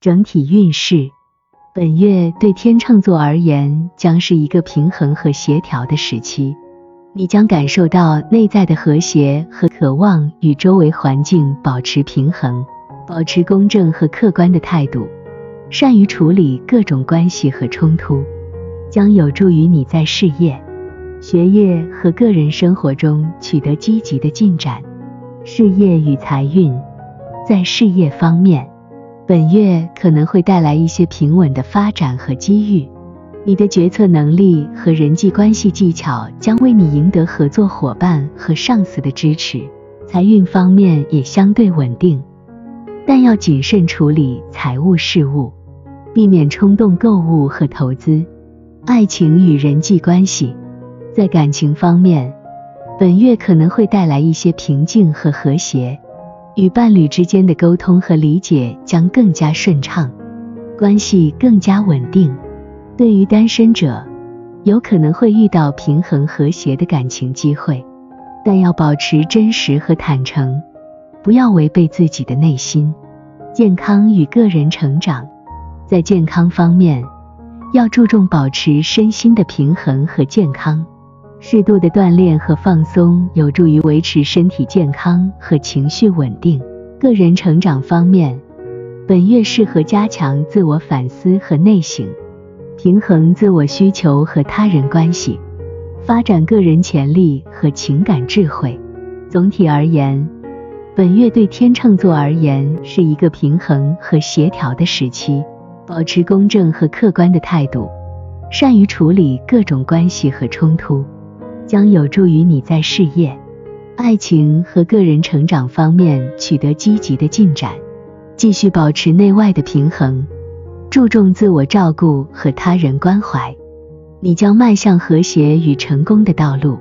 整体运势，本月对天秤座而言将是一个平衡和协调的时期，你将感受到内在的和谐和渴望与周围环境保持平衡，保持公正和客观的态度，善于处理各种关系和冲突，将有助于你在事业、学业和个人生活中取得积极的进展。事业与财运，在事业方面。本月可能会带来一些平稳的发展和机遇，你的决策能力和人际关系技巧将为你赢得合作伙伴和上司的支持。财运方面也相对稳定，但要谨慎处理财务事务，避免冲动购物和投资。爱情与人际关系，在感情方面，本月可能会带来一些平静和和谐。与伴侣之间的沟通和理解将更加顺畅，关系更加稳定。对于单身者，有可能会遇到平衡和谐的感情机会，但要保持真实和坦诚，不要违背自己的内心。健康与个人成长，在健康方面，要注重保持身心的平衡和健康。适度的锻炼和放松有助于维持身体健康和情绪稳定。个人成长方面，本月适合加强自我反思和内省，平衡自我需求和他人关系，发展个人潜力和情感智慧。总体而言，本月对天秤座而言是一个平衡和协调的时期，保持公正和客观的态度，善于处理各种关系和冲突。将有助于你在事业、爱情和个人成长方面取得积极的进展。继续保持内外的平衡，注重自我照顾和他人关怀，你将迈向和谐与成功的道路。